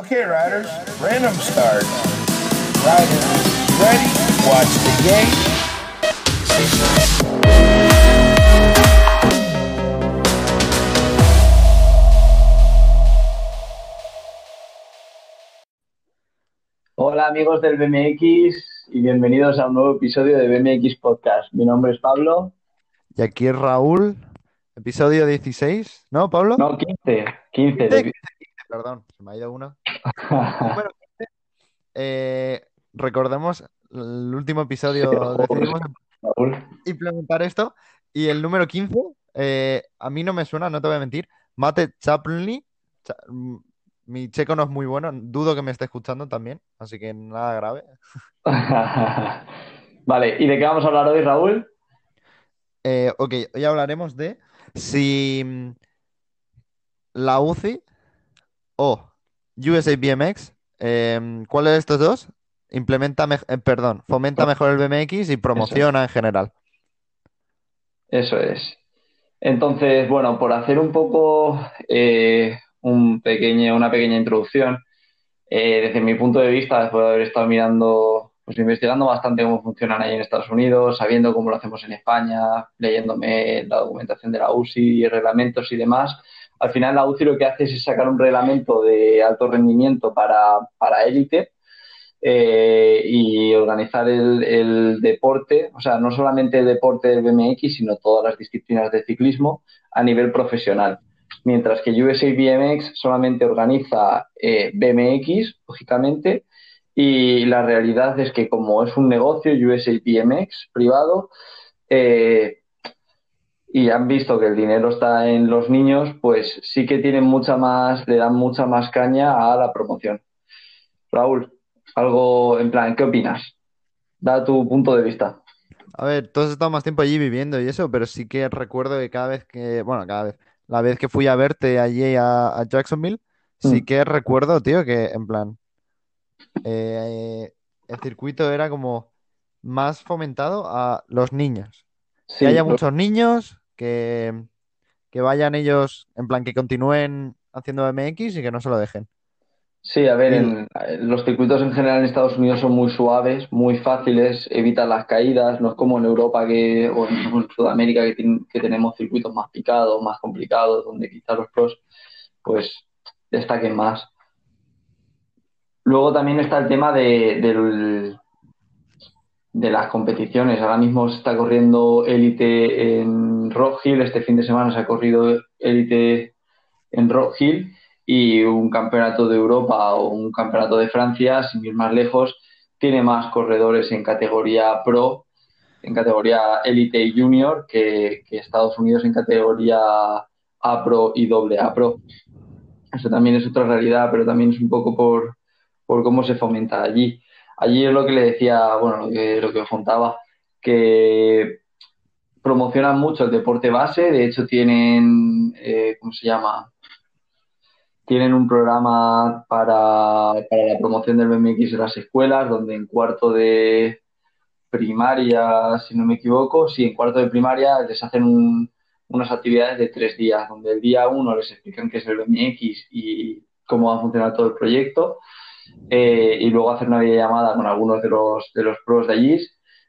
Okay, riders, random start. Riders, ready? Watch the game. Hola amigos del BMX y bienvenidos a un nuevo episodio de BMX Podcast. Mi nombre es Pablo. Y aquí es Raúl, episodio 16, ¿no, Pablo? No, 15. 15. de- Perdón, se me ha ido uno. 15. Eh, recordemos, el último episodio decidimos implementar esto y el número 15, eh, a mí no me suena, no te voy a mentir, Mate Chaplny, Cha- mm, mi checo no es muy bueno, dudo que me esté escuchando también, así que nada grave. Vale, ¿y de qué vamos a hablar hoy, Raúl? Eh, ok, hoy hablaremos de si mm, la UCI o USA BMX, em, ¿cuál de estos dos implementa, mej- eh, perdón, fomenta mejor el BMX y promociona en general? Eso es. Entonces, bueno, por hacer un poco eh, un pequeño, una pequeña introducción, eh, desde mi punto de vista, después de haber estado mirando, pues investigando bastante cómo funcionan ahí en Estados Unidos, sabiendo cómo lo hacemos en España, leyéndome la documentación de la UCI, reglamentos y demás, al final la UCI lo que hace es sacar un reglamento de alto rendimiento para, para élite eh, y organizar el, el deporte, o sea, no solamente el deporte del BMX, sino todas las disciplinas de ciclismo a nivel profesional. Mientras que USA BMX solamente organiza eh, BMX, lógicamente, y la realidad es que como es un negocio USA BMX privado, eh, y han visto que el dinero está en los niños, pues sí que tienen mucha más, le dan mucha más caña a la promoción. Raúl, algo en plan, ¿qué opinas? Da tu punto de vista. A ver, tú has estado más tiempo allí viviendo y eso, pero sí que recuerdo que cada vez que, bueno, cada vez, la vez que fui a verte allí a, a Jacksonville, sí Mm. que recuerdo, tío, que en plan, eh, el circuito era como más fomentado a los niños. Sí, Que haya muchos niños, que, que vayan ellos, en plan, que continúen haciendo MX y que no se lo dejen. sí, a ver, en, los circuitos en general en Estados Unidos son muy suaves, muy fáciles, evitan las caídas, no es como en Europa que, o en, Sudamérica que, tenemos circuitos más picados, más complicados, donde quizás los pros pues destaquen más. Luego también está el tema de las competiciones. Ahora mismo se está corriendo élite en Rock Hill. Este fin de semana se ha corrido élite en Rock Hill y un campeonato de Europa o un campeonato de Francia, sin ir más lejos, tiene más corredores en categoría pro, en categoría élite y junior, que, Estados Unidos en categoría A pro y doble A pro. Eso también es otra realidad, pero también es un poco por, por cómo se fomenta allí. Allí es lo que le decía, bueno, lo que, lo que contaba, que promocionan mucho el deporte base, de hecho tienen, eh, ¿cómo se llama? Tienen un programa para, para la promoción del BMX en las escuelas, donde en cuarto de primaria, si no me equivoco, sí, en cuarto de primaria les hacen un- unas actividades de tres días, donde el día uno les explican qué es el BMX y cómo va a funcionar todo el proyecto, eh, y luego hacer una videollamada con algunos de los, de los pros de allí.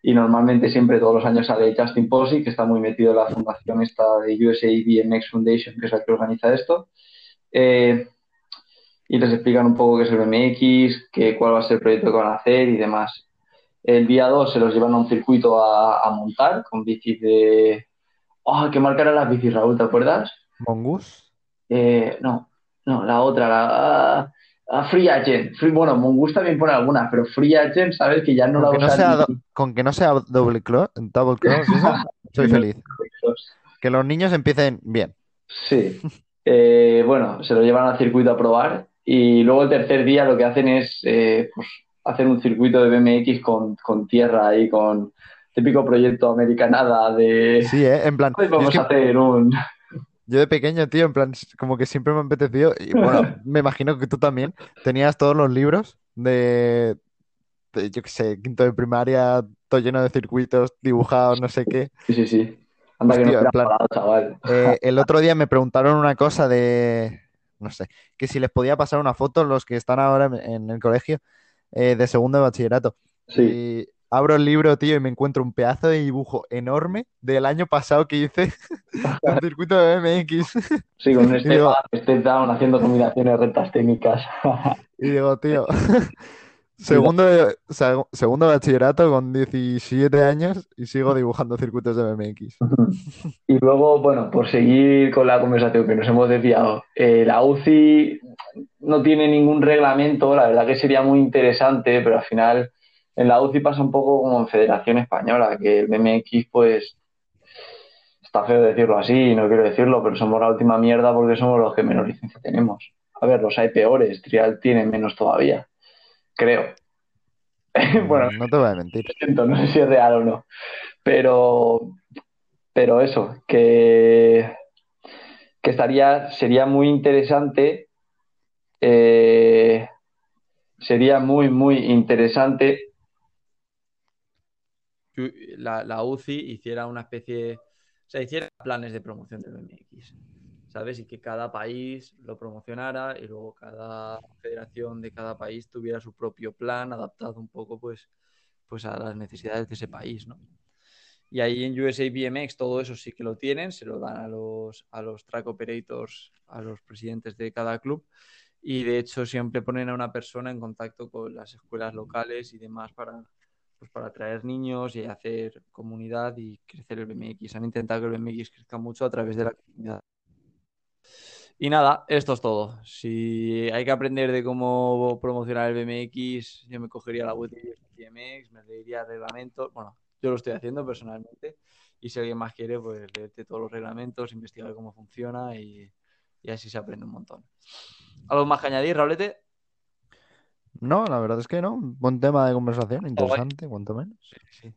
Y normalmente siempre todos los años sale Justin Posey, que está muy metido en la fundación esta de USA BMX Foundation, que es la que organiza esto. Eh, y les explican un poco qué es el BMX, que, cuál va a ser el proyecto que van a hacer y demás. El día 2 se los llevan a un circuito a, a montar con bicis de... ¡Oh, qué marca eran las bicis, Raúl! ¿Te acuerdas? Mongoose. Eh, no, no, la otra, la, la Free Agent. Free- bueno, Mongoose también pone algunas, pero Free Agent, sabes que ya no la Con no usan sea, ni- con que no sea double cross, double cross, soy feliz. Que los niños empiecen bien. Sí. Eh, bueno, se lo llevan al circuito a probar y luego el tercer día lo que hacen es eh, pues, hacer un circuito de BMX con, con tierra y con típico proyecto americanada de Sí, ¿eh? En plan, vamos es que a hacer un... yo de pequeño, tío, en plan, como que siempre me ha apetecido, y bueno, me imagino que tú también tenías todos los libros de, de, yo qué sé, quinto de primaria, todo lleno de circuitos dibujados, no sé qué. Sí, sí, sí. Anda que no en plan- parado, chaval. Eh, el otro día me preguntaron una cosa de, no sé, que si les podía pasar una foto los que están ahora en, en el colegio eh, de segundo de bachillerato. Sí. Y abro el libro, tío, y me encuentro un pedazo de dibujo enorme del año pasado que hice el circuito de BMX. Sí, con step, digo- up, step down haciendo combinaciones rectas técnicas. Y digo, tío, segundo de, segundo de bachillerato con 17 años y sigo dibujando circuitos de BMX. Y luego, bueno, por seguir con la conversación que nos hemos desviado, eh, la UCI no tiene ningún reglamento, la verdad que sería muy interesante, pero al final en la UCI pasa un poco como en Federación Española, que el BMX pues está feo decirlo así, no quiero decirlo, pero somos la última mierda porque somos los que menos licencia tenemos. A ver, los hay peores, Trial tiene menos todavía, creo. Bueno, No te voy a mentir. no sé si es real o no. Pero, pero eso, que, que estaría, sería muy interesante. eh, sería muy, muy interesante. La, la UCI hiciera una especie, o sea, planes de promoción del BMX, ¿sabes? Y que cada país lo promocionara y luego cada federación de cada país tuviera su propio plan adaptado un poco, pues, pues a las necesidades de ese país, ¿no? Y ahí en USA BMX todo eso sí que lo tienen, se lo dan a los, a los track operators, a los presidentes de cada club. Y de hecho siempre ponen a una persona en contacto con las escuelas locales y demás para, pues para atraer niños y hacer comunidad y crecer el BMX. Han intentado que el BMX crezca mucho a través de la comunidad. Y nada, esto es todo. Si hay que aprender de cómo promocionar el BMX, yo me cogería la web de BMX, me leería reglamentos. Bueno, yo lo estoy haciendo personalmente. Y si alguien más quiere, pues leerte todos los reglamentos, investigar cómo funciona y, y así se aprende un montón. ¿Algo más que añadir, Raulete? No, la verdad es que no. Buen tema de conversación, interesante, cuanto menos. Sí, sí.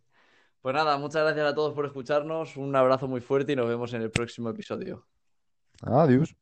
Pues nada, muchas gracias a todos por escucharnos. Un abrazo muy fuerte y nos vemos en el próximo episodio. Adiós.